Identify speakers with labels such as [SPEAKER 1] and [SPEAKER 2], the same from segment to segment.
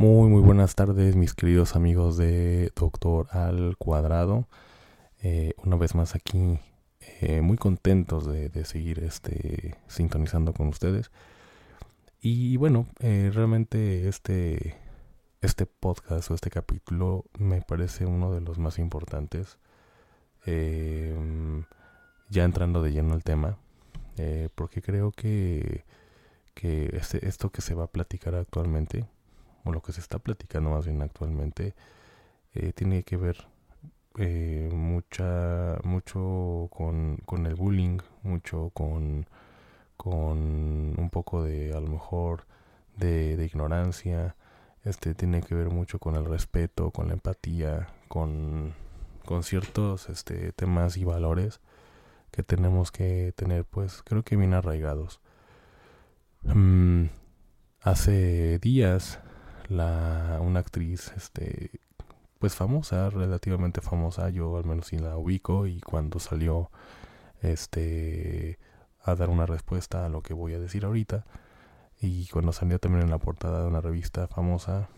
[SPEAKER 1] Muy, muy buenas tardes, mis queridos amigos de Doctor al Cuadrado. Eh, una vez más aquí, eh, muy contentos de, de seguir este, sintonizando con ustedes. Y bueno, eh, realmente este, este podcast o este capítulo me parece uno de los más importantes. Eh, ya entrando de lleno al tema, porque creo que, que este, esto que se va a platicar actualmente, o lo que se está platicando más bien actualmente, eh, tiene que ver eh, mucha, mucho con, con el bullying, mucho con, con un poco de, a lo mejor, de, de ignorancia, este tiene que ver mucho con el respeto, con la empatía, con, con ciertos este, temas y valores que tenemos que tener, pues creo que bien arraigados. Mm, hace días la, una actriz, este, pues famosa, relativamente famosa, yo al menos sí la ubico y cuando salió, este, a dar una respuesta a lo que voy a decir ahorita y cuando salió también en la portada de una revista famosa,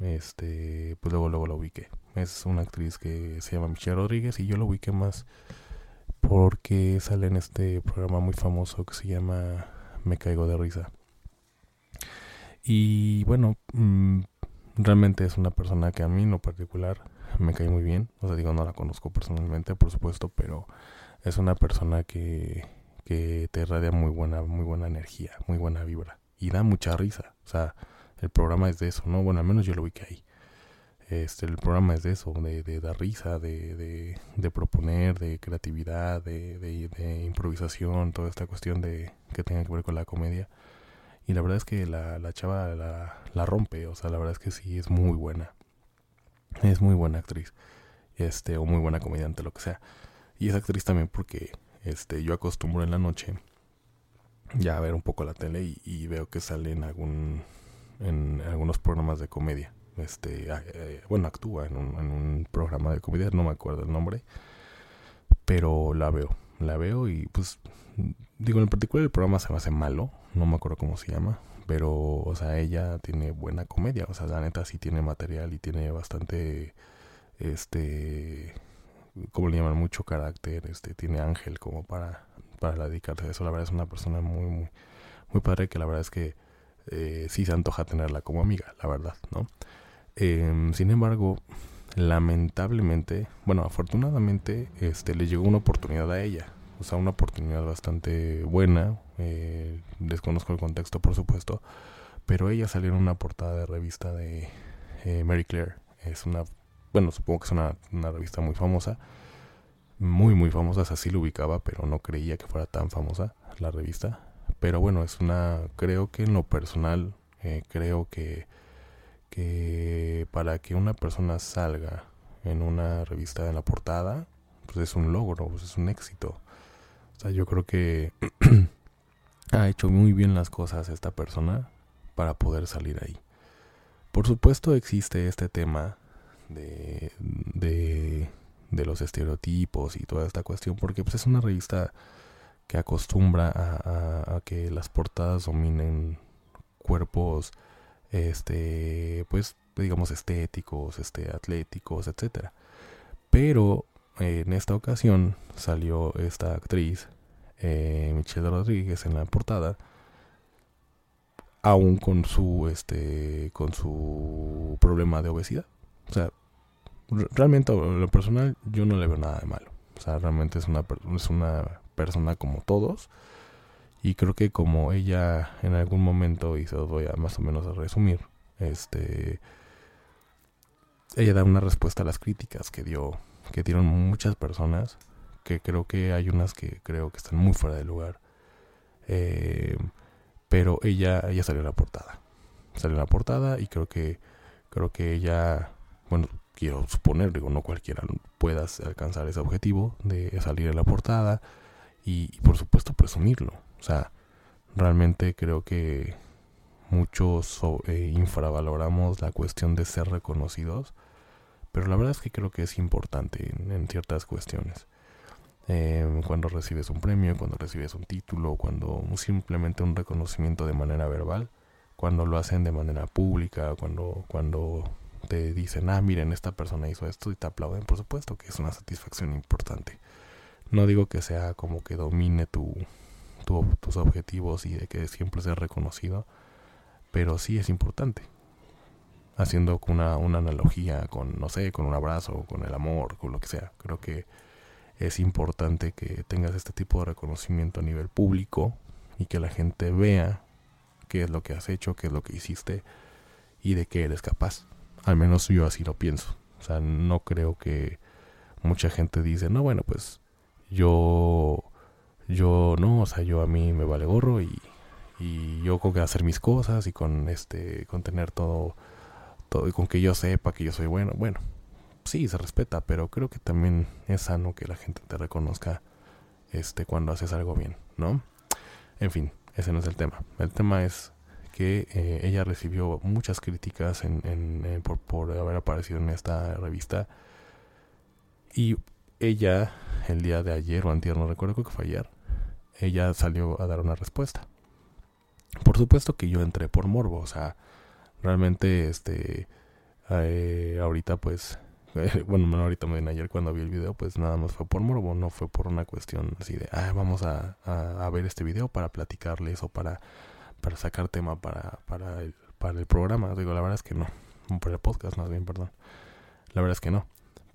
[SPEAKER 1] este, pues luego luego la ubiqué. Es una actriz que se llama Michelle Rodríguez y yo la ubiqué más porque sale en este programa muy famoso que se llama Me caigo de risa. Y bueno, mmm, realmente es una persona que a mí en lo particular me cae muy bien. O sea, digo, no la conozco personalmente, por supuesto, pero es una persona que, que te irradia muy buena, muy buena energía, muy buena vibra. Y da mucha risa. O sea, el programa es de eso, ¿no? Bueno, al menos yo lo vi que ahí. Este, el programa es de eso, de, de dar risa, de, de, de, proponer, de creatividad, de, de improvisación, toda esta cuestión de que tenga que ver con la comedia. Y la verdad es que la, la chava la, la, rompe, o sea, la verdad es que sí, es muy buena. Es muy buena actriz, este, o muy buena comediante, lo que sea. Y es actriz también porque este, yo acostumbro en la noche ya a ver un poco la tele y, veo que sale en, algún, en algunos programas de comedia. Este, eh, bueno, actúa en un programa de comedia, no me acuerdo el nombre, pero la veo, la veo y pues digo, en particular el programa se me hace malo, no me acuerdo cómo se llama, pero, o sea, ella tiene buena comedia, o sea, la neta sí tiene material y tiene bastante, este, como le llaman, mucho carácter, este, tiene ángel como para, para dedicarse a eso, la verdad es una persona muy, muy, muy padre que la verdad es que eh, sí se antoja tenerla como amiga, la verdad, ¿no? Eh, sin embargo, lamentablemente, bueno, afortunadamente, este, le llegó una oportunidad a ella, o sea, una oportunidad bastante buena. Eh, desconozco el contexto, por supuesto, pero ella salió en una portada de revista de eh, Mary Claire. Es una, bueno, supongo que es una, una, revista muy famosa, muy, muy famosa. Así lo ubicaba, pero no creía que fuera tan famosa la revista. Pero bueno, es una, creo que en lo personal, eh, creo que, para que una persona salga en una revista en la portada, pues es un logro, pues es un éxito. O sea, yo creo que ha hecho muy bien las cosas esta persona para poder salir ahí. Por supuesto existe este tema de, de, de los estereotipos y toda esta cuestión, porque pues, es una revista que acostumbra a, que las portadas dominen cuerpos, este, pues digamos estéticos, este, atléticos, etcétera. Pero en esta ocasión salió esta actriz, eh, Michelle Rodríguez, en la portada, aún con su, este, con su problema de obesidad. O sea, realmente en lo personal yo no le veo nada de malo. O sea, realmente es una, es una persona como todos. Y creo que como ella en algún momento, y se los voy a más o menos a resumir, este, ella da una respuesta a las críticas que dio que dieron muchas personas, que creo que hay unas que creo que están muy fuera de lugar. Eh, pero ella, ella salió en la portada. Salió en la portada y creo que, creo que ella, bueno, quiero suponer, digo, no cualquiera pueda alcanzar ese objetivo de salir en la portada y, y por supuesto presumirlo. O sea, realmente creo que muchos eh, infravaloramos la cuestión de ser reconocidos, pero la verdad es que creo que es importante en, ciertas cuestiones. Em, cuando recibes un premio, cuando recibes un título, cuando simplemente un reconocimiento de manera verbal, cuando lo hacen de manera pública, cuando, cuando te dicen, ah, miren, esta persona hizo esto y te aplauden, por supuesto que es una satisfacción importante. No digo que sea como que domine tu, tus objetivos y de que siempre sea reconocido, pero sí es importante. Haciendo una, una analogía con, no sé, con un abrazo, con el amor, con lo que sea. Creo que es importante que tengas este tipo de reconocimiento a nivel público y que la gente vea qué es lo que has hecho, qué es lo que hiciste y de qué eres capaz. Al menos yo así lo pienso. O sea, no creo que mucha gente dice, no, bueno, pues yo, yo no, o sea, yo a mí me vale gorro y y yo con que hacer mis cosas y con este con tener todo todo y con que yo sepa que yo soy bueno bueno sí se respeta pero creo que también es sano que la gente te reconozca este cuando haces algo bien no en fin ese no es el tema. El tema es que eh, ella recibió muchas críticas en, en, por, por haber aparecido en esta revista y ella el día de ayer o antier no recuerdo que fue ayer ella salió a dar una respuesta por supuesto que yo entré por morbo, o sea, realmente este eh, ahorita pues bueno, no ahorita me ayer cuando vi el video, pues nada más fue por morbo, no fue por una cuestión así de, ah, vamos a, ver este video para platicarles o para, para sacar tema para, para, el, programa. Digo, la verdad es que no, para el podcast más bien, perdón. La verdad es que no.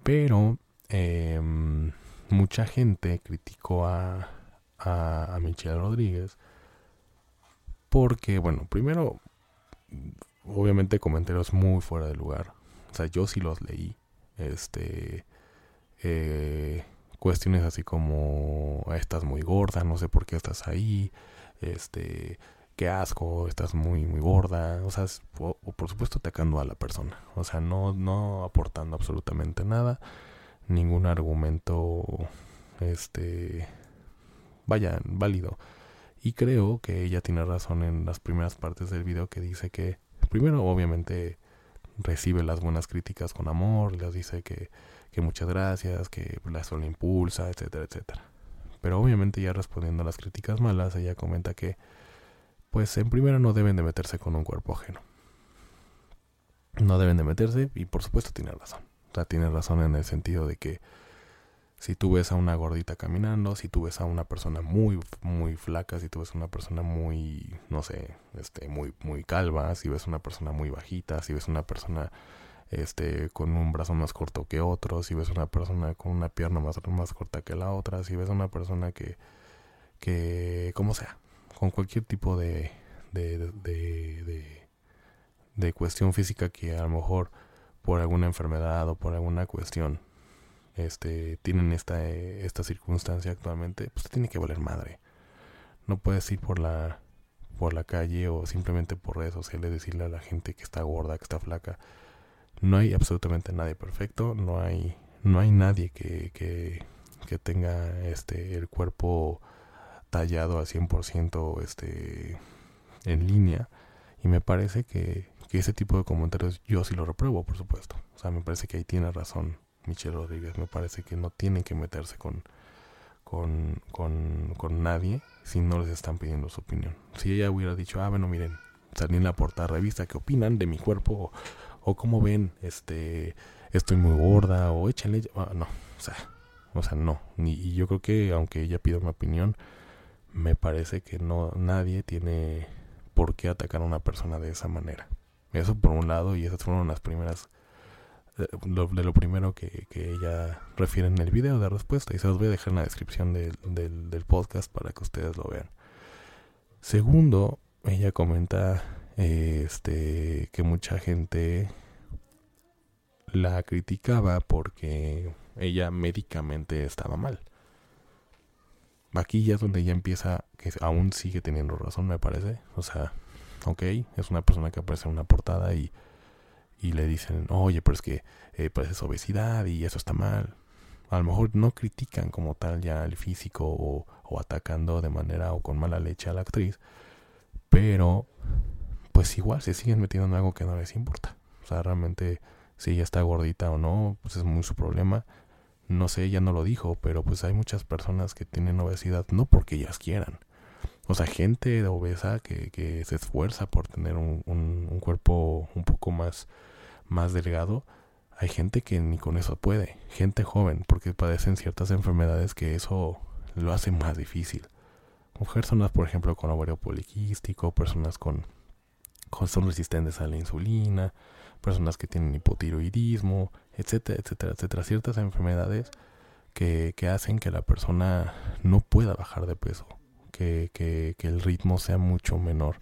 [SPEAKER 1] Pero eh, mucha gente criticó a, a, Michelle Rodríguez porque, bueno, primero, obviamente comentarios muy fuera de lugar. O sea, yo sí los leí. Este. Eh, cuestiones así como estás muy gorda, no sé por qué estás ahí, este, qué asco, estás muy muy gorda, o sea, o, por supuesto atacando a la persona, o sea, no no aportando absolutamente nada, ningún argumento este vaya válido. Y creo que ella tiene razón en las primeras partes del video que dice que, primero, obviamente, recibe las buenas críticas con amor, les dice que, que muchas gracias, que la sola impulsa, etcétera, etcétera. Pero obviamente ya respondiendo a las críticas malas, ella comenta que, pues en primera no deben de meterse con un cuerpo ajeno. No deben de meterse y por supuesto tiene razón. O sea, tiene razón en el sentido de que si tú ves a una gordita caminando, si tú ves a una persona muy, muy flaca, si tú ves a una persona muy, no sé, este, muy, muy calva, si ves a una persona muy bajita, si ves a una persona este, con un brazo más corto que otro, si ves a una persona con una pierna más, más corta que la otra, si ves a una persona que, que, como sea, con cualquier tipo de, de, de, de, de cuestión física que a lo mejor por alguna enfermedad o por alguna cuestión este, tienen esta, eh, esta circunstancia actualmente, pues tiene que valer madre. No puedes ir por la, por la calle o simplemente por redes sociales decirle a la gente que está gorda, que está flaca. No hay absolutamente nadie perfecto, no hay, no hay nadie que, que, que tenga este, el cuerpo tallado al 100% este, en línea. Y me parece que, que ese tipo de comentarios yo sí lo repruebo, por supuesto. O sea, me parece que ahí tiene razón Michelle Rodríguez. Me parece que no tienen que meterse con, con, con, nadie si no les están pidiendo su opinión. Si ella hubiera dicho, ah, bueno, miren, salí en la portada revista, ¿qué opinan de mi cuerpo? O, cómo ven, este, estoy muy gorda, o échenle, ah, no, o sea, o sea, no. y yo creo que aunque ella pida mi opinión, me parece que no, nadie tiene por qué atacar a una persona de esa manera. Eso por un lado, y esas fueron las primeras de lo primero que, ella refiere en el video de respuesta y se los voy a dejar en la descripción del, del, podcast para que ustedes lo vean. Segundo, ella comenta este que mucha gente la criticaba porque ella médicamente estaba mal. aquí ya es donde ya empieza, que aún sigue teniendo razón, me parece. O sea, ok, es una persona que aparece en una portada y, y le dicen, oye, pero es que eh, pues es obesidad y eso está mal. A lo mejor no critican como tal ya el físico o, atacando de manera o con mala leche a la actriz, pero pues igual se siguen metiendo en algo que no les importa. O sea, realmente si ella está gordita o no, pues es muy su problema no sé, ella no lo dijo, pero pues hay muchas personas que tienen obesidad no porque ellas quieran. O sea, gente obesa que, que se esfuerza por tener un, un, cuerpo un poco más, más delgado. Hay gente que ni con eso puede. Gente joven, porque padecen ciertas enfermedades que eso lo hace más difícil. Personas, por ejemplo, con ovario poliquístico, personas con, con son resistentes a la insulina, personas que tienen hipotiroidismo, etcétera, etcétera, etcétera. Ciertas enfermedades que, que hacen que la persona no pueda bajar de peso, que, que, que, el ritmo sea mucho menor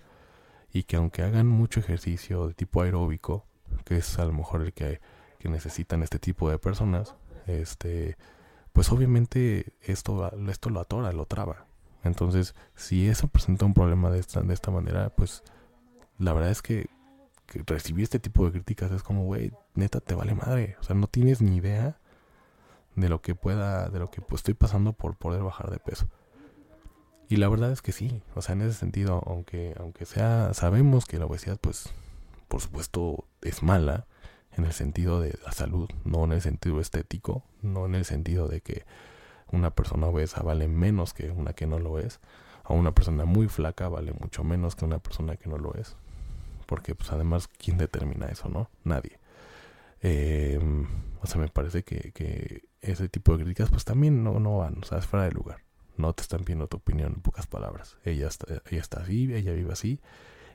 [SPEAKER 1] y que aunque hagan mucho ejercicio de tipo aeróbico, que es a lo mejor el que, que necesitan este tipo de personas, este, pues obviamente esto, esto lo atora, lo traba. Entonces, si eso presenta un problema de esta, de esta manera, pues la verdad es que que recibir este tipo de críticas es como, güey, neta te vale madre. O sea, no tienes ni idea de lo que pueda, de lo que pues, estoy pasando por poder bajar de peso. Y la verdad es que sí, o sea, en ese sentido, aunque, aunque sea, sabemos que la obesidad, pues, por supuesto, es mala en el sentido de la salud, no en el sentido estético, no en el sentido de que una persona obesa vale menos que una que no lo es, o una persona muy flaca vale mucho menos que una persona que no lo es porque pues además, ¿quién determina eso, no? Nadie. Em, o sea, me parece que, que, ese tipo de críticas pues también no, no van, o sea, es fuera de lugar. No te están pidiendo tu opinión en pocas palabras. Ella está, ella está así, ella vive así.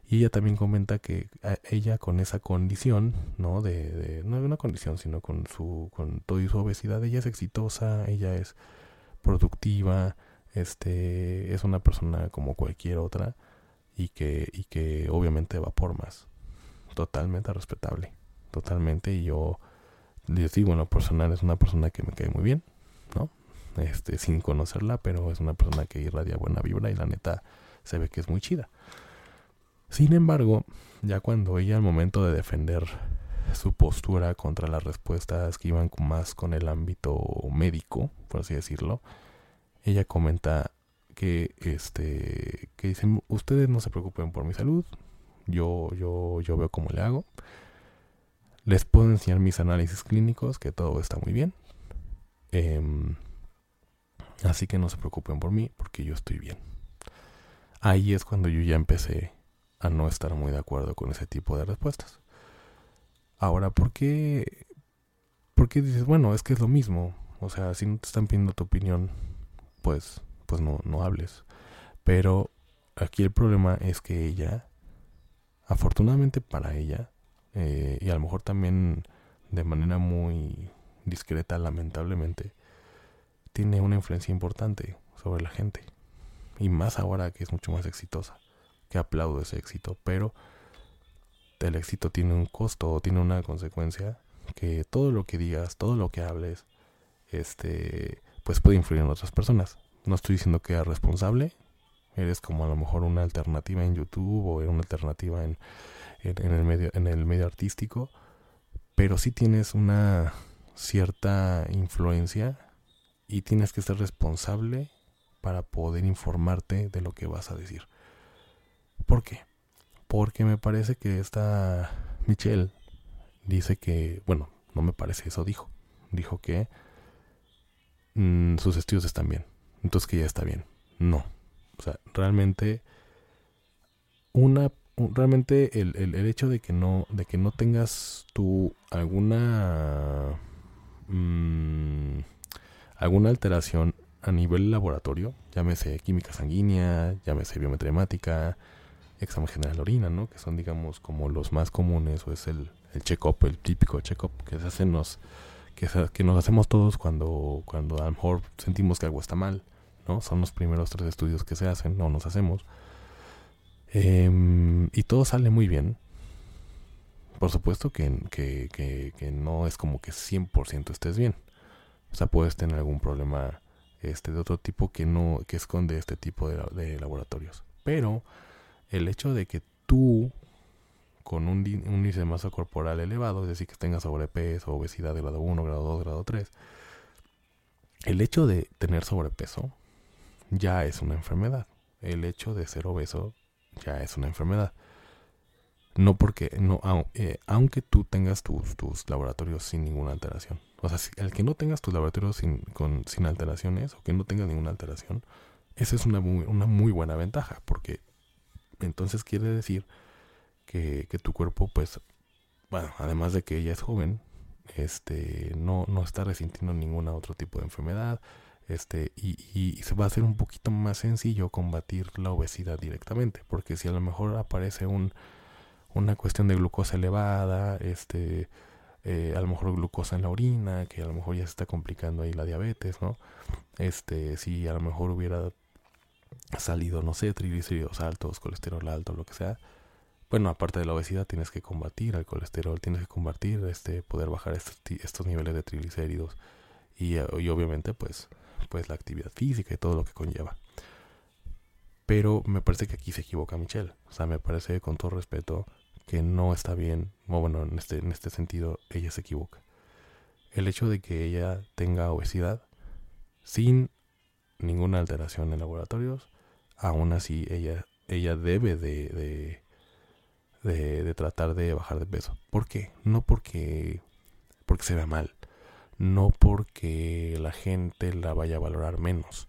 [SPEAKER 1] Y ella también comenta que ella con esa condición, ¿no? De, de, no es una condición, sino con su, con todo y su obesidad, ella es exitosa, ella es productiva, este, es una persona como cualquier otra y que, y que obviamente va por más. Totalmente respetable. Totalmente. Y yo les digo, en personal es una persona que me cae muy bien, ¿no? Este, sin conocerla, pero es una persona que irradia buena vibra y la neta se ve que es muy chida. Sin embargo, ya cuando ella al momento de defender su postura contra las respuestas que iban más con el ámbito médico, por así decirlo, ella comenta que este que dicen ustedes no se preocupen por mi salud yo yo yo veo cómo le hago. Les puedo enseñar mis análisis clínicos que todo está muy bien. Em, así que no se preocupen por mí porque yo estoy bien ahí es cuando yo ya empecé a no estar muy de acuerdo con ese tipo de respuestas ahora por qué por qué dices bueno es que es lo mismo o sea si no te están pidiendo tu opinión pues pues no, no hables. Pero aquí el problema es que ella, afortunadamente para ella, eh, y a lo mejor también de manera muy discreta, lamentablemente, tiene una influencia importante sobre la gente. Y más ahora que es mucho más exitosa. Que aplaudo ese éxito. Pero el éxito tiene un costo o tiene una consecuencia que todo lo que digas, todo lo que hables, este, pues puede influir en otras personas. No estoy diciendo que eres responsable. Eres como a lo mejor una alternativa en YouTube o una alternativa en, en, el, medio, en el medio artístico. Pero sí tienes una cierta influencia y tienes que ser responsable para poder informarte de lo que vas a decir. ¿Por qué? Porque me parece que esta Michelle dice que, bueno, no me parece, eso dijo. Dijo que mm, sus estudios están bien entonces que ya está bien. No. O sea, realmente una realmente el, el, hecho de que no de que no tengas tú alguna mmm, alguna alteración a nivel laboratorio, llámese química sanguínea, llámese biometría hemática, examen general de orina, ¿no? Que son, digamos, como los más comunes, o es el, el check-up, el típico check-up que se hacen los, que, nos hacemos todos cuando, cuando a lo mejor sentimos que algo está mal. ¿no? Son los primeros tres estudios que se hacen, no nos hacemos. Em, y todo sale muy bien. Por supuesto que, que, que, no es como que 100% estés bien. O sea, puedes tener algún problema este, de otro tipo que no, que esconde este tipo de, de laboratorios. Pero el hecho de que tú con un, índice de masa corporal elevado, es decir, que tengas sobrepeso, obesidad de grado 1, grado 2, grado 3, el hecho de tener sobrepeso ya es una enfermedad. El hecho de ser obeso ya es una enfermedad. No porque, no, eh, aunque tú tengas tus, tus laboratorios sin ninguna alteración. O sea, el que no tengas tus laboratorios sin, con, sin alteraciones o que no tengas ninguna alteración, esa es una una muy buena ventaja. Porque entonces quiere decir que, tu cuerpo, pues, bueno, además de que ella es joven, este, no, no está resintiendo ningún otro tipo de enfermedad, este, y, y, se va a hacer un poquito más sencillo combatir la obesidad directamente, porque si a lo mejor aparece un, una cuestión de glucosa elevada, este, eh, a lo mejor glucosa en la orina, que a lo mejor ya se está complicando ahí la diabetes, ¿no? Este, si a lo mejor hubiera salido, no sé, triglicéridos altos, colesterol alto, lo que sea, bueno, aparte de la obesidad, tienes que combatir el colesterol, tienes que combatir, este, poder bajar estos, niveles de triglicéridos y, eh, y, obviamente, pues, pues la actividad física y todo lo que conlleva. Pero me parece que aquí se equivoca Michelle. O sea, me parece con todo respeto que no está bien, o bueno, en este, en este sentido, ella se equivoca. El hecho de que ella tenga obesidad sin ninguna alteración en laboratorios, aún así ella, ella debe de de, tratar de bajar de peso. ¿Por qué? No porque, porque se vea mal, no porque la gente la vaya a valorar menos,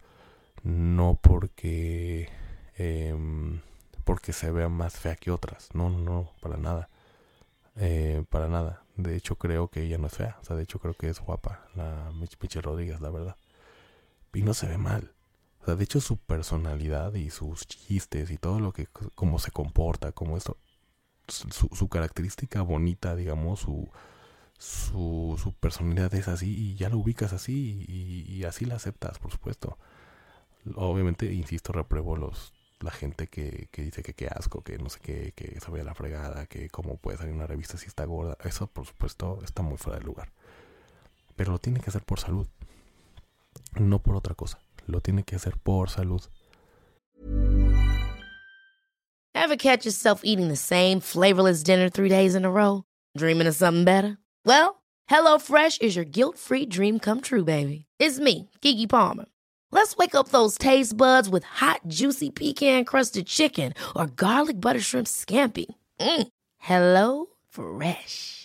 [SPEAKER 1] no porque, em, porque se vea más fea que otras, no, no, para nada, eh, para nada. De hecho creo que ella no es fea, o sea, de hecho creo que es guapa, la Michelle Rodríguez, la verdad. Y no se ve mal. O sea, de hecho su personalidad y sus chistes y todo lo que, cómo se comporta, como esto, su, característica bonita, digamos, su, su, su, personalidad es así y ya lo ubicas así y, así la aceptas, por supuesto. Obviamente, insisto, repruebo los la gente que, que dice que qué asco, que no sé qué, que se la fregada, que cómo puede salir una revista si está gorda. Eso, por supuesto, está muy fuera de lugar. Pero lo tiene que hacer por salud, no por otra cosa. Lo tiene que hacer por salud.
[SPEAKER 2] Ever catch yourself eating the same flavorless dinner three days in a row? Dreaming of something better? Well, HelloFresh is your guilt-free dream come true, baby. It's me, Kiki Palmer. Let's wake up those taste buds with hot, juicy pecan-crusted chicken or garlic butter shrimp scampi. Mm. Hello Fresh.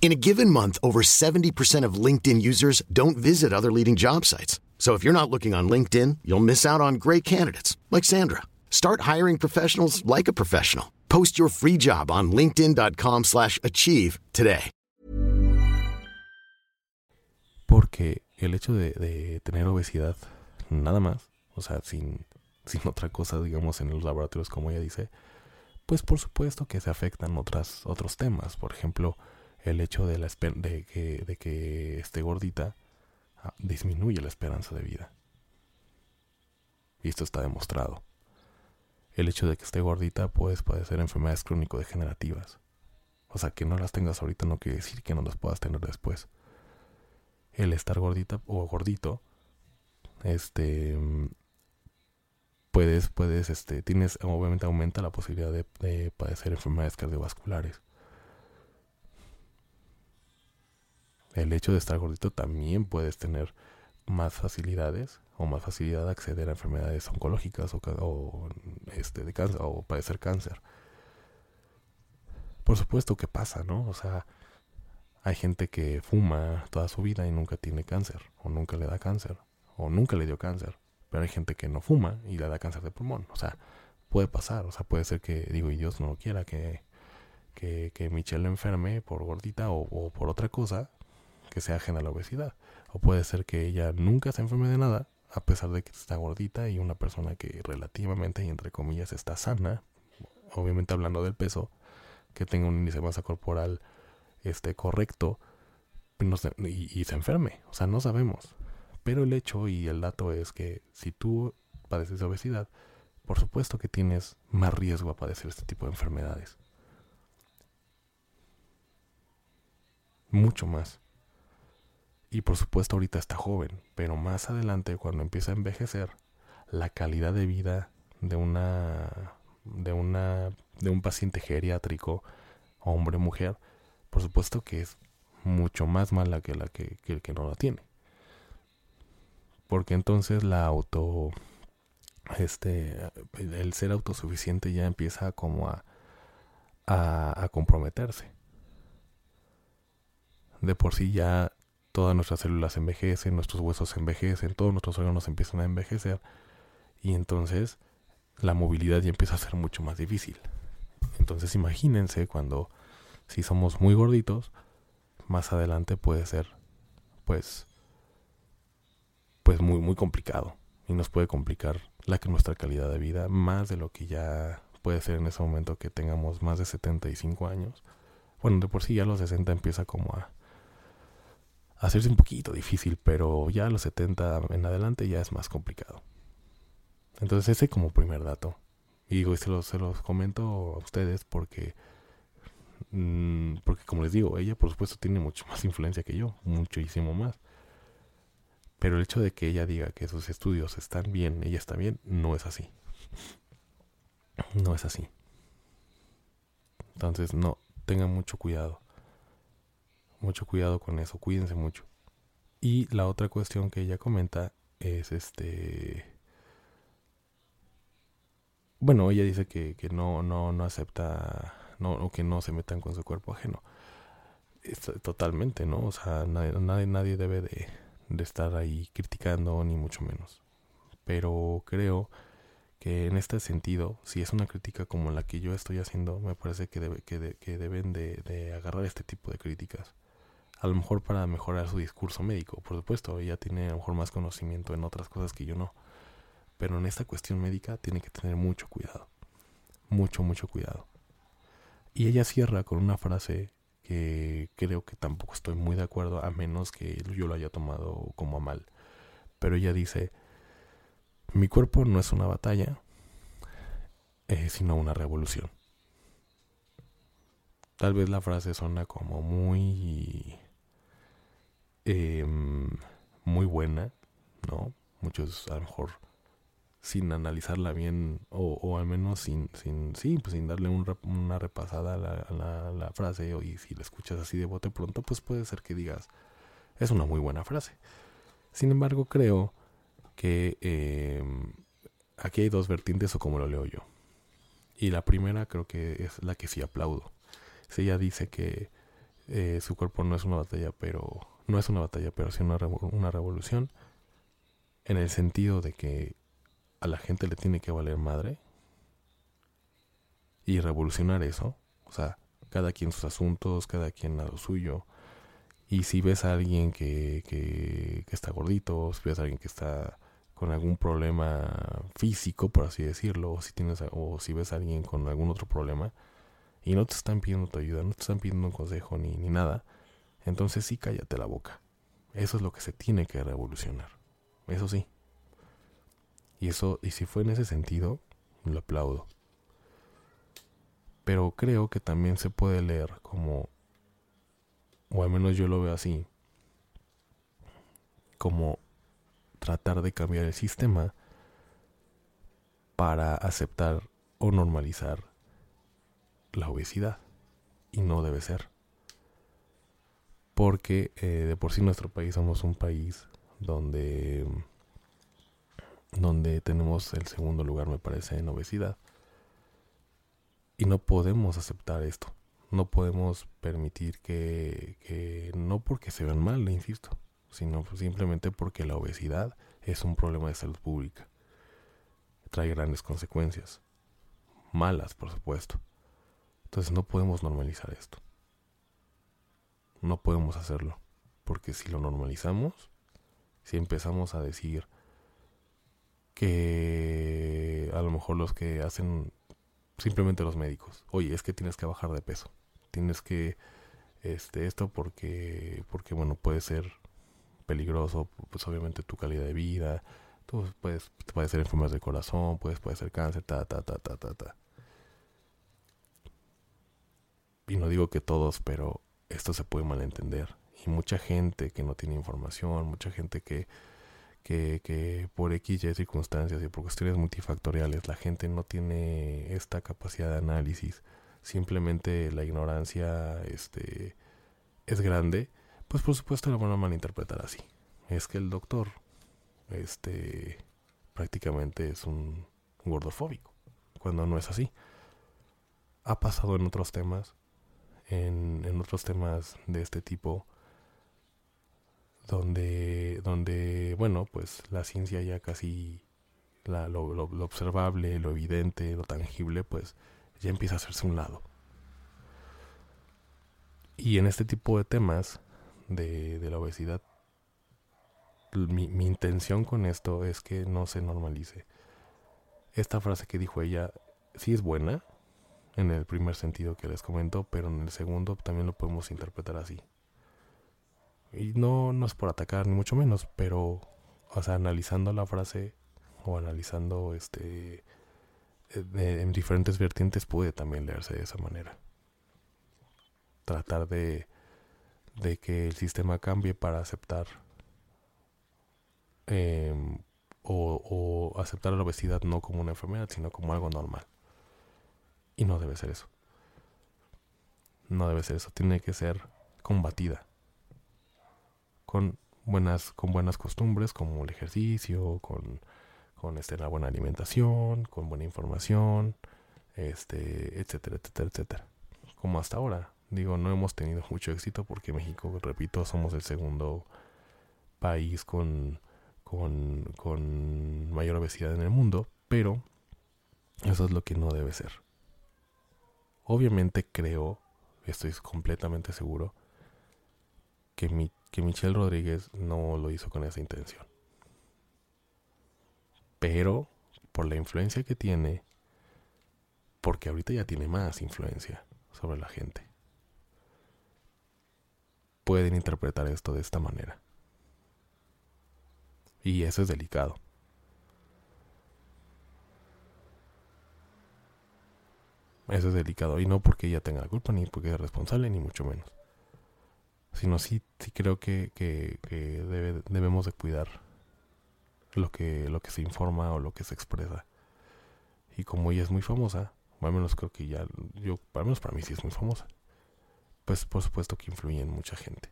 [SPEAKER 3] In a given month, over 70% of LinkedIn users don't visit other leading job sites. So if you're not looking on LinkedIn, you'll miss out on great candidates like Sandra. Start hiring professionals like a professional. Post your free job on linkedin.com/achieve today.
[SPEAKER 1] Porque el hecho de, de, tener obesidad nada más, o sea, sin sin otra cosa, digamos, en los laboratorios como ella dice, pues por supuesto que se afectan otras otros temas, por ejemplo, el hecho de que esté gordita ah, disminuye la esperanza de vida. Y esto está demostrado el hecho de que esté gordita puedes padecer enfermedades crónico-degenerativas. O sea, que no las tengas ahorita no quiere decir que no las puedas tener después. El estar gordita o gordito, este, puedes, puedes, este, tienes, obviamente aumenta la posibilidad de padecer enfermedades cardiovasculares. El hecho de estar gordito también puedes tener más facilidades o más facilidad de acceder a enfermedades oncológicas o, este, de cáncer o padecer cáncer. Por supuesto que pasa, ¿no? O sea, hay gente que fuma toda su vida y nunca tiene cáncer, o nunca le da cáncer, o nunca le dio cáncer. Pero hay gente que no fuma y le da cáncer de pulmón. O sea, puede pasar. O sea, puede ser que, digo, y Dios no quiera, que, que, que Michelle enferme por gordita o por otra cosa que sea ajena a la obesidad. O puede ser que ella nunca se enferme de nada a pesar de que está gordita y una persona que relativamente y entre comillas está sana, obviamente hablando del peso, que tenga un índice de masa corporal este correcto y, y se enferme, o sea, no sabemos. Pero el hecho y el dato es que si tú padeces de obesidad, por supuesto que tienes más riesgo a padecer este tipo de enfermedades. Mucho más. Y por supuesto ahorita está joven, pero más adelante cuando empieza a envejecer, la calidad de vida de una de una de un paciente geriátrico, hombre mujer, por supuesto que es mucho más mala que la que, que el que no la tiene. Porque entonces la auto este el ser autosuficiente ya empieza como a, a comprometerse. De por sí ya todas nuestras células envejecen, nuestros huesos envejecen, todos nuestros órganos empiezan a envejecer y entonces la movilidad ya empieza a ser mucho más difícil. Entonces imagínense cuando si somos muy gorditos, más adelante puede ser pues pues muy muy complicado y nos puede complicar la nuestra calidad de vida más de lo que ya puede ser en ese momento que tengamos más de 75 años. Bueno, de por sí ya los 60 empieza como a hacerse un poquito difícil, pero ya a los 70 en adelante ya es más complicado. Entonces ese como primer dato. Y digo, se los, se los comento a ustedes porque, mm, porque como les digo, ella por supuesto tiene mucho más influencia que yo, muchísimo más. Pero el hecho de que ella diga que sus estudios están bien, ella está bien, no es así. No es así. Entonces, no, tengan mucho cuidado. Mucho cuidado con eso, cuídense mucho. Y la otra cuestión que ella comenta es este... Bueno, ella dice que, que no, no, no acepta, no, o que no se metan con su cuerpo ajeno. totalmente, ¿no? O sea, nadie, nadie, nadie debe de, de estar ahí criticando, ni mucho menos. Pero creo que en este sentido, si es una crítica como la que yo estoy haciendo, me parece que, debe, que, que deben de, de, agarrar este tipo de críticas a lo mejor para mejorar su discurso médico. Por supuesto, ella tiene a lo mejor más conocimiento en otras cosas que yo no. Pero en esta cuestión médica tiene que tener mucho cuidado. Mucho, mucho cuidado. Y ella cierra con una frase que creo que tampoco estoy muy de acuerdo, a menos que yo lo haya tomado como mal. Pero ella dice, mi cuerpo no es una batalla, eh, sino una revolución. Tal vez la frase suena como muy eh, muy buena, ¿no? Muchos a lo mejor sin analizarla bien o, o al menos sin, sin, sí, pues sin darle un, una repasada a la, frase y si la escuchas así de bote pronto, pues puede ser que digas, es una muy buena frase. Sin embargo, creo que eh, aquí hay dos vertientes o como lo leo yo. Y la primera creo que es la que sí aplaudo. Si ella dice que eh, su cuerpo no es una batalla, pero no es una batalla, pero sí una, una revolución, en el sentido de que a la gente le tiene que valer madre y revolucionar eso, o sea, cada quien sus asuntos, cada quien a lo suyo. Y si ves a alguien que, que, está gordito, si ves a alguien que está con algún problema físico, por así decirlo, o si tienes o si ves a alguien con algún otro problema y no te están pidiendo tu ayuda, no te están pidiendo un consejo ni, ni nada, entonces sí cállate la boca. Eso es lo que se tiene que revolucionar. Eso sí. Y eso, y si fue en ese sentido, lo aplaudo. Pero creo que también se puede leer como, o al menos yo lo veo así, como tratar de cambiar el sistema para aceptar o normalizar la obesidad. Y no debe ser porque eh, de por sí nuestro país somos un país donde donde tenemos el segundo lugar me parece en obesidad. Y no podemos aceptar esto. No podemos permitir que, que no porque se vean mal insisto sino simplemente porque la obesidad es un problema de salud pública. Trae grandes consecuencias. Malas por supuesto. Entonces no podemos normalizar esto no podemos hacerlo. Porque si lo normalizamos, si empezamos a decir que a lo mejor los que hacen simplemente los médicos. Oye, es que tienes que bajar de peso. Tienes que este esto porque porque bueno, puede ser peligroso, pues obviamente tu calidad de vida, tú puedes puede ser enfermedades de corazón, puedes puede ser cáncer, ta ta ta ta ta ta. Y no digo que todos, pero esto se puede malentender. Y mucha gente que no tiene información, mucha gente que que, que por X y circunstancias y por cuestiones multifactoriales la gente no tiene esta capacidad de análisis, simplemente la ignorancia este, es grande, pues por supuesto la van a malinterpretar así. Es que el doctor este, prácticamente es un gordofóbico, cuando no es así. Ha pasado en otros temas, en, otros temas de este tipo, donde, donde bueno, pues la ciencia ya casi, la, lo, lo, lo, observable, lo evidente, lo tangible, pues ya empieza a hacerse un lado. Y en este tipo de temas de, de la obesidad, mi, mi intención con esto es que no se normalice. Esta frase que dijo ella sí es buena, en el primer sentido que les comento, pero en el segundo también lo podemos interpretar así. Y no, no es por atacar, ni mucho menos, pero, analizando la frase o analizando este de, en diferentes vertientes puede también leerse de esa manera. Tratar de, de que el sistema cambie para aceptar eh, o, o aceptar la obesidad no como una enfermedad, sino como algo normal. Y no debe ser eso. No debe ser eso. Tiene que ser combatida con buenas, con buenas costumbres como el ejercicio, con, con este, la buena alimentación, con buena información, este, etcétera, etcétera, etcétera. Como hasta ahora. Digo, no hemos tenido mucho éxito porque México, repito, somos el segundo país con, con, con mayor obesidad en el mundo, pero eso es lo que no debe ser. Obviamente creo, estoy completamente seguro, que, mi, Michelle Rodríguez no lo hizo con esa intención. Pero por la influencia que tiene, porque ahorita ya tiene más influencia sobre la gente, pueden interpretar esto de esta manera. Y eso es delicado. Eso es delicado. Y no porque ella tenga la culpa, ni porque es responsable, ni mucho menos sino sí, sí creo que, que, que debe, debemos de cuidar lo que, lo que se informa o lo que se expresa. Y como ella es muy famosa, o al menos creo que ya, yo, al menos para mí sí es muy famosa, pues por supuesto que influye en mucha gente.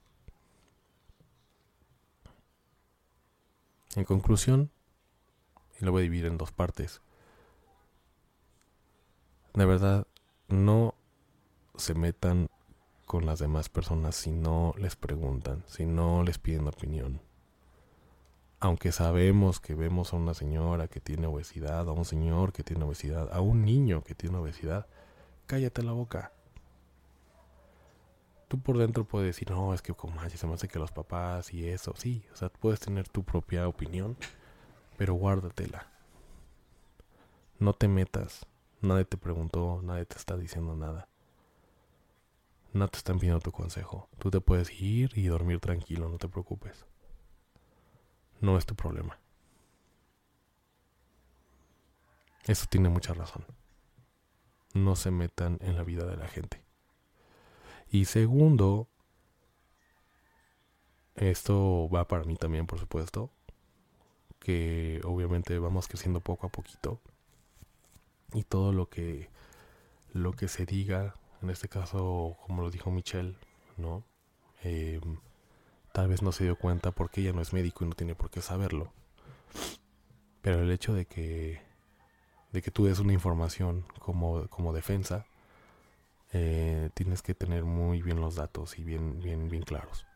[SPEAKER 1] En conclusión, y lo voy a dividir en dos partes, de verdad, no se metan con las demás personas si no les preguntan, si no les piden opinión. Aunque sabemos que vemos a una señora que tiene obesidad, a un señor que tiene obesidad, a un niño que tiene obesidad, cállate la boca. Tú por dentro puedes decir, no, es que como se me hace que los papás y eso, sí, o sea, puedes tener tu propia opinión, pero guárdatela. No te metas, nadie te preguntó, nadie te está diciendo nada no te están pidiendo tu consejo. Tú te puedes ir y dormir tranquilo, no te preocupes. No es tu problema. Eso tiene mucha razón. No se metan en la vida de la gente. Y segundo, esto va para mí también, por supuesto, que obviamente vamos creciendo poco a poquito y todo lo que lo que se diga en este caso, como lo dijo Michelle, ¿no? Eh, tal vez no se dio cuenta porque ella no es médico y no tiene por qué saberlo. Pero el hecho de que, de que tú des una información como, como defensa, eh, tienes que tener muy bien los datos y bien, bien, bien claros.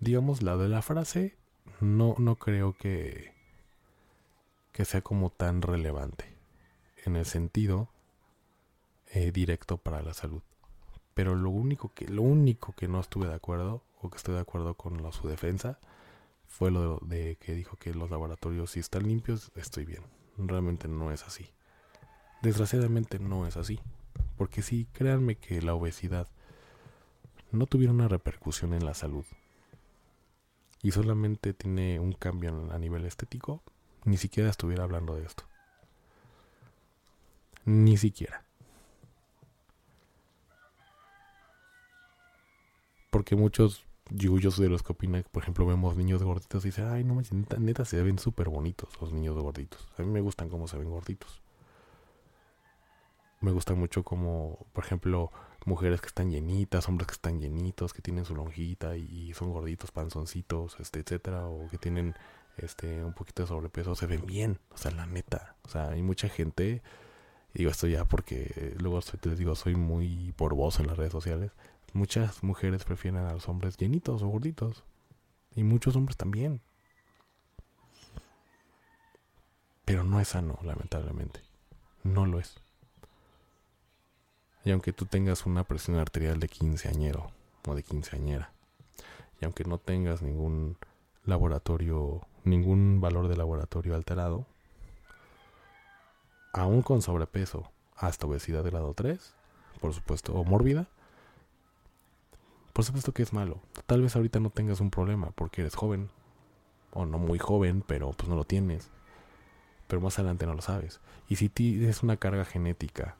[SPEAKER 1] Digamos, la de la frase, no, no creo que, que sea como tan relevante. En el sentido eh, directo para la salud. Pero lo único que, lo único que no estuve de acuerdo, o que estoy de acuerdo con su defensa, fue lo de, que dijo que los laboratorios si están limpios estoy bien. Realmente no es así. Desgraciadamente no es así. Porque sí, créanme que la obesidad no tuviera una repercusión en la salud y solamente tiene un cambio a nivel estético, ni siquiera estuviera hablando de esto. Ni siquiera. Porque muchos yuyos de los que opinan, por ejemplo, vemos niños gorditos y dicen, ay, no manches, neta, neta se ven súper bonitos los niños gorditos. A mí me gustan cómo se ven gorditos. Me gusta mucho como, por ejemplo, mujeres que están llenitas, hombres que están llenitos, que tienen su lonjita y, son gorditos, panzoncitos, este, etcétera, o que tienen este un poquito de sobrepeso, se ven bien, o sea, la neta. O sea, hay mucha gente, digo esto ya porque luego te digo, soy muy porboso en las redes sociales. Muchas mujeres prefieren a los hombres llenitos o gorditos. Y muchos hombres también. Pero no es sano, lamentablemente. No lo es. Y aunque tú tengas una presión arterial de quinceañero o de quinceañera, y aunque no tengas ningún laboratorio, ningún valor de laboratorio alterado, aún con sobrepeso hasta obesidad de grado 3, por supuesto, o mórbida, por supuesto que es malo. Tal vez ahorita no tengas un problema porque eres joven, o no muy joven, pero pues no lo tienes. Pero más adelante no lo sabes. Y si tienes una carga genética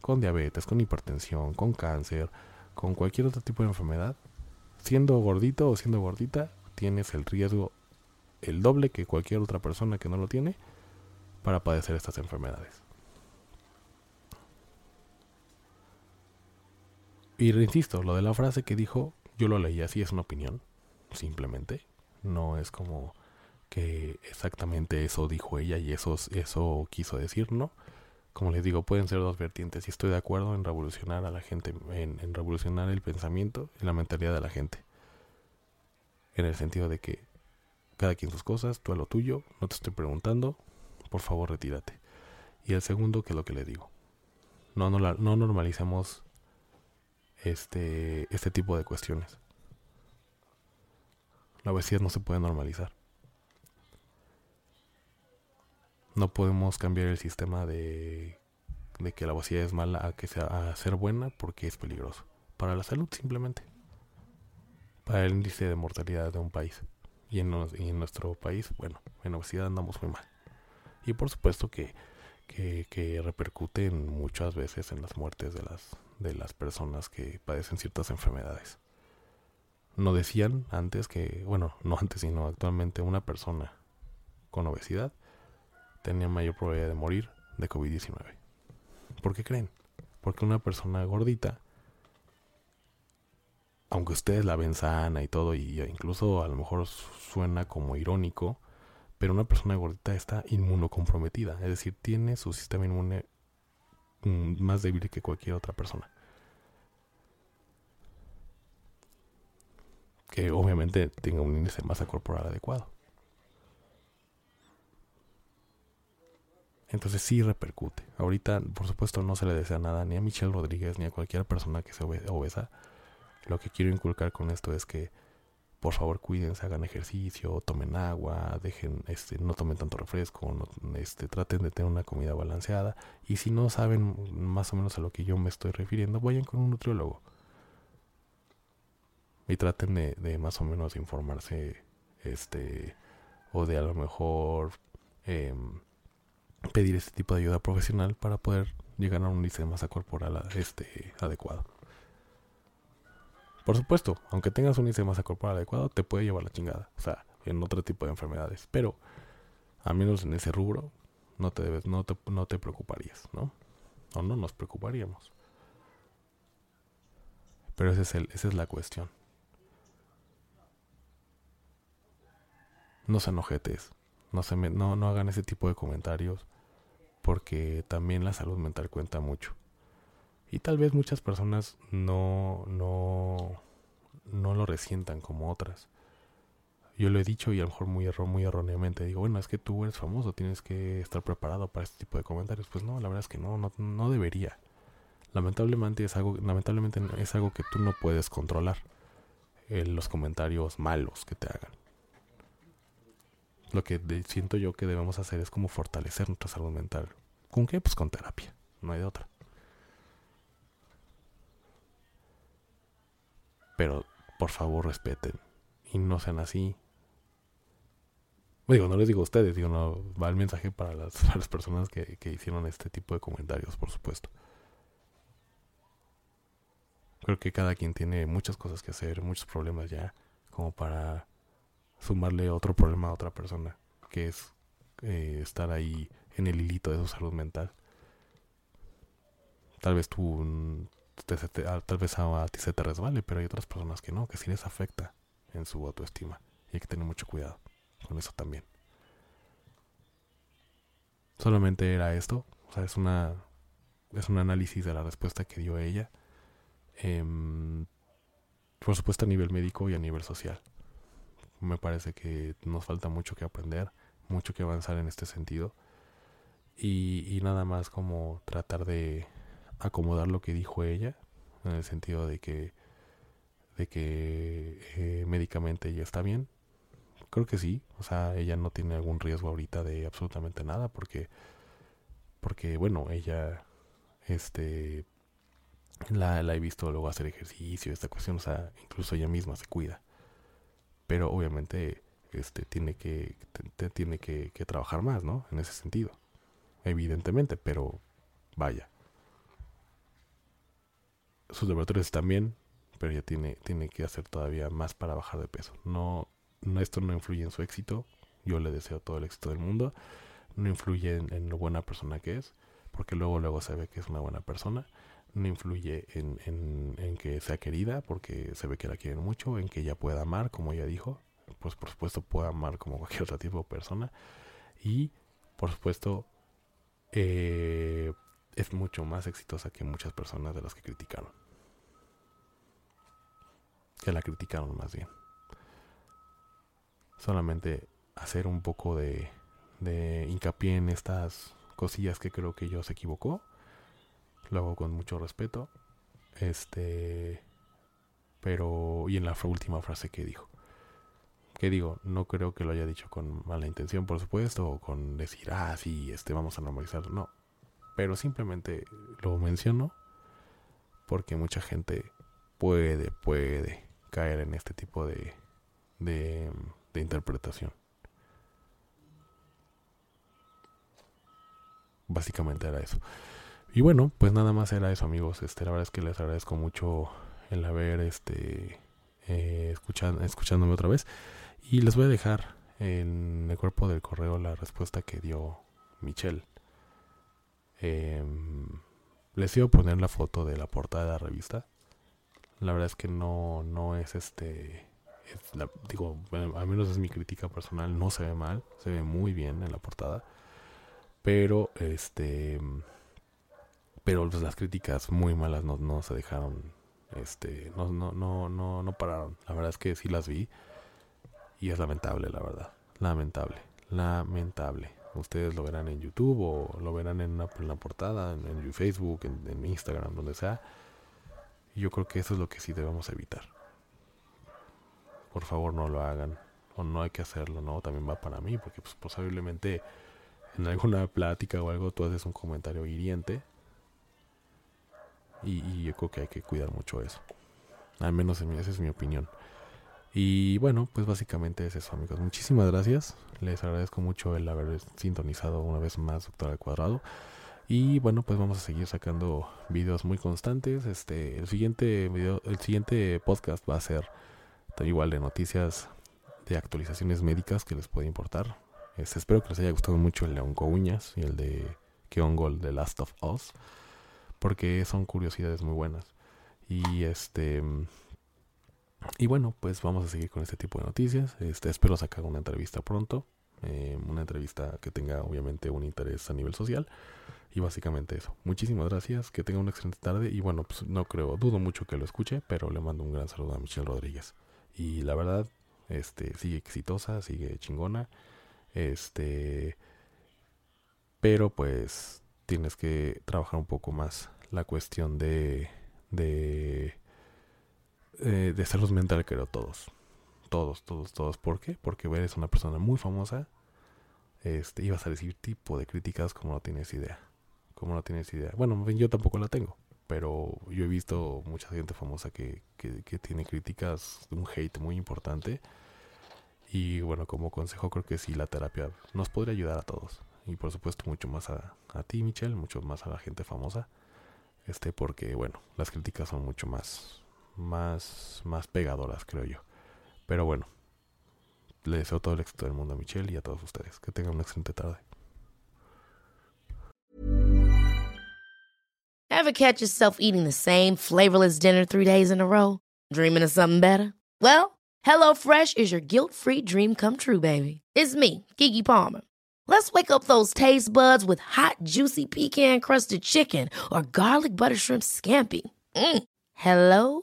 [SPEAKER 1] con diabetes, con hipertensión, con cáncer, con cualquier otro tipo de enfermedad, siendo gordito o siendo gordita, tienes el riesgo el doble que cualquier otra persona que no lo tiene para padecer estas enfermedades. Y insisto, lo de la frase que dijo, yo lo leí así, es una opinión, simplemente. No es como que exactamente eso dijo ella y eso, eso quiso decir, ¿no? como les digo, pueden ser dos vertientes y estoy de acuerdo en revolucionar a la gente, en, revolucionar el pensamiento y la mentalidad de la gente. En el sentido de que cada quien sus cosas, tú a lo tuyo, no te estoy preguntando, por favor retírate. Y el segundo, que es lo que les digo, no, no, no normalicemos este, este tipo de cuestiones. La obesidad no se puede normalizar. No podemos cambiar el sistema de, que la obesidad es mala a que sea a ser buena porque es peligroso. Para la salud simplemente. Para el índice de mortalidad de un país. Y en, nuestro país, bueno, en obesidad andamos muy mal. Y por supuesto que, que, que repercute muchas veces en las muertes de las, de las personas que padecen ciertas enfermedades. No decían antes que, bueno, no antes, sino actualmente una persona con obesidad tenía mayor probabilidad de morir de COVID-19. ¿Por qué creen? Porque una persona gordita, aunque ustedes la ven sana y todo, y incluso a lo mejor suena como irónico, pero una persona gordita está inmunocomprometida, es decir, tiene su sistema inmune mm, más débil que cualquier otra persona. Que obviamente tenga un índice de masa corporal adecuado. Entonces sí repercute. Ahorita, por supuesto, no se le desea nada ni a Michelle Rodríguez ni a cualquier persona que se obesa. Lo que quiero inculcar con esto es que por favor cuídense, hagan ejercicio, tomen agua, dejen, este, no tomen tanto refresco, este, traten de tener una comida balanceada. Y si no saben más o menos a lo que yo me estoy refiriendo, vayan con un nutriólogo. Y traten de, de más o menos informarse, este, o de a lo mejor eh, pedir este tipo de ayuda profesional para poder llegar a un índice masa corporal este, adecuado. Por supuesto, aunque tengas un índice de corporal adecuado, te puede llevar la chingada. O sea, en otro tipo de enfermedades. Pero, al menos en ese rubro, no te debes, no te, no te preocuparías, ¿no? O no nos preocuparíamos. Pero es el, esa es la cuestión. No se enojetes. No, se no, no hagan ese tipo de comentarios porque también la salud mental cuenta mucho. Y tal vez muchas personas no, no, no lo resientan como otras. Yo lo he dicho y a lo mejor muy, muy erróneamente digo, bueno, es que tú eres famoso, tienes que estar preparado para este tipo de comentarios. Pues no, la verdad es que no, no, debería. Lamentablemente es algo, lamentablemente es algo que tú no puedes controlar. Eh, los comentarios malos que te hagan. lo que siento yo que debemos hacer es como fortalecer nuestra salud mental. ¿Con qué? Pues con terapia, no hay de otra. Pero por favor respeten y no sean así. Digo, no les digo a ustedes, digo, va el mensaje para las, personas que, que hicieron este tipo de comentarios, por supuesto. Creo que cada quien tiene muchas cosas que hacer, muchos problemas ya, como para sumarle otro problema a otra persona, que es eh, estar ahí en el hilito de su salud mental. Tal vez tú, mm, ah, tal vez a, ti se te resbale, pero hay otras personas que no, que sí les afecta en su autoestima. Y hay que tener mucho cuidado con eso también. Solamente era esto, o sea, es una es un análisis de la respuesta que dio ella. Em, por supuesto a nivel médico y a nivel social me parece que nos falta mucho que aprender, mucho que avanzar en este sentido. Y, nada más como tratar de acomodar lo que dijo ella, en el sentido de que, de que eh, médicamente ella está bien. Creo que sí, o sea, ella no tiene algún riesgo ahorita de absolutamente nada, porque, porque bueno, ella, este, la, la he visto luego hacer ejercicio, esta cuestión, o sea, incluso ella misma se cuida. Pero obviamente este tiene que tiene que, trabajar más no en ese sentido evidentemente pero vaya sus laboratorios están bien pero ya tiene tiene que hacer todavía más para bajar de peso. No, no esto no influye en su éxito. Yo le deseo todo el éxito del mundo. No influye en, lo buena persona que es porque luego luego se ve que es una buena persona. No influye en, en, que sea querida, porque se ve que la quieren mucho, en que ella pueda amar, como ella dijo, pues por supuesto puede amar como cualquier otro tipo de persona, y por supuesto eh, es mucho más exitosa que muchas personas de las que criticaron. Que la criticaron más bien. Solamente hacer un poco de, de hincapié en estas cosillas que creo que ella se equivocó lo hago con mucho respeto. Este. Pero. Y en la última frase que dijo. Que digo, no creo que lo haya dicho con mala intención, por supuesto, o con decir, ah, sí, este, vamos a normalizarlo. No. Pero simplemente lo menciono porque mucha gente puede, puede caer en este tipo de, de, interpretación. Básicamente era eso. Y bueno, pues nada más era eso, amigos. Este, la verdad es que les agradezco mucho el haber este eh, escuchándome otra vez. Y les voy a dejar en el cuerpo del correo la respuesta que dio Michelle. Em, les iba a poner la foto de la portada de la revista. La verdad es que no, no es este. digo, bueno, al menos es mi crítica personal. No se ve mal, se ve muy bien en la portada. Pero este pero pues, las críticas muy malas no, no se dejaron, este, no, no, no, no, no pararon. La verdad es que sí las vi y es lamentable, la verdad, lamentable, lamentable. Ustedes lo verán en YouTube o lo verán en, una, en la portada, en, Facebook, en, Instagram, donde sea. Y yo creo que eso es lo que sí debemos evitar. Por favor, no lo hagan. O no hay que hacerlo, ¿no? También va para mí, porque pues, posiblemente en alguna plática o algo tú haces un comentario hiriente y, yo creo que hay que cuidar mucho eso. Al menos esa es mi opinión. Y bueno, pues básicamente es eso, amigos. Muchísimas gracias. Les agradezco mucho el haber sintonizado una vez más Doctor al Cuadrado. Y bueno, pues vamos a seguir sacando videos muy constantes. Este, el siguiente video, el siguiente podcast va a ser igual de noticias de actualizaciones médicas que les puede importar. Este, espero que les haya gustado mucho el de Uñas y el de Keongol The Last of Us porque son curiosidades muy buenas. Y este y bueno, pues vamos a seguir con este tipo de noticias. Este, espero sacar una entrevista pronto, eh, una entrevista que tenga obviamente un interés a nivel social. Y básicamente eso. Muchísimas gracias, que tenga una excelente tarde. Y bueno, pues no creo, dudo mucho que lo escuche, pero le mando un gran saludo a Michelle Rodríguez. Y la verdad, este, sigue exitosa, sigue chingona. Este, pero pues tienes que trabajar un poco más la cuestión de de eh, de salud mental creo todos todos todos todos ¿por qué? porque eres una persona muy famosa este, ibas a recibir tipo de críticas como no tienes idea. Como no tienes idea. Bueno, yo tampoco la tengo, pero yo he visto mucha gente famosa que, que, que tiene críticas, un hate muy importante. Y bueno, como consejo creo que sí, la terapia nos podría ayudar a todos. Y por supuesto mucho más a, a ti, Michelle, mucho más a la gente famosa. Este, porque bueno, las críticas son mucho más, más, más pegadoras, creo yo. Pero bueno, le deseo todo el éxito del mundo a Michelle y a todos ustedes. Que tengan una excelente tarde.
[SPEAKER 2] Ever catch yourself eating the same flavorless dinner three days in a row? Dreaming of something better? Well, HelloFresh is your guilt-free dream come true, baby. It's me, Kiki Palmer. Let's wake up those taste buds with hot, juicy pecan-crusted chicken or garlic butter shrimp scampi. Mm. Hello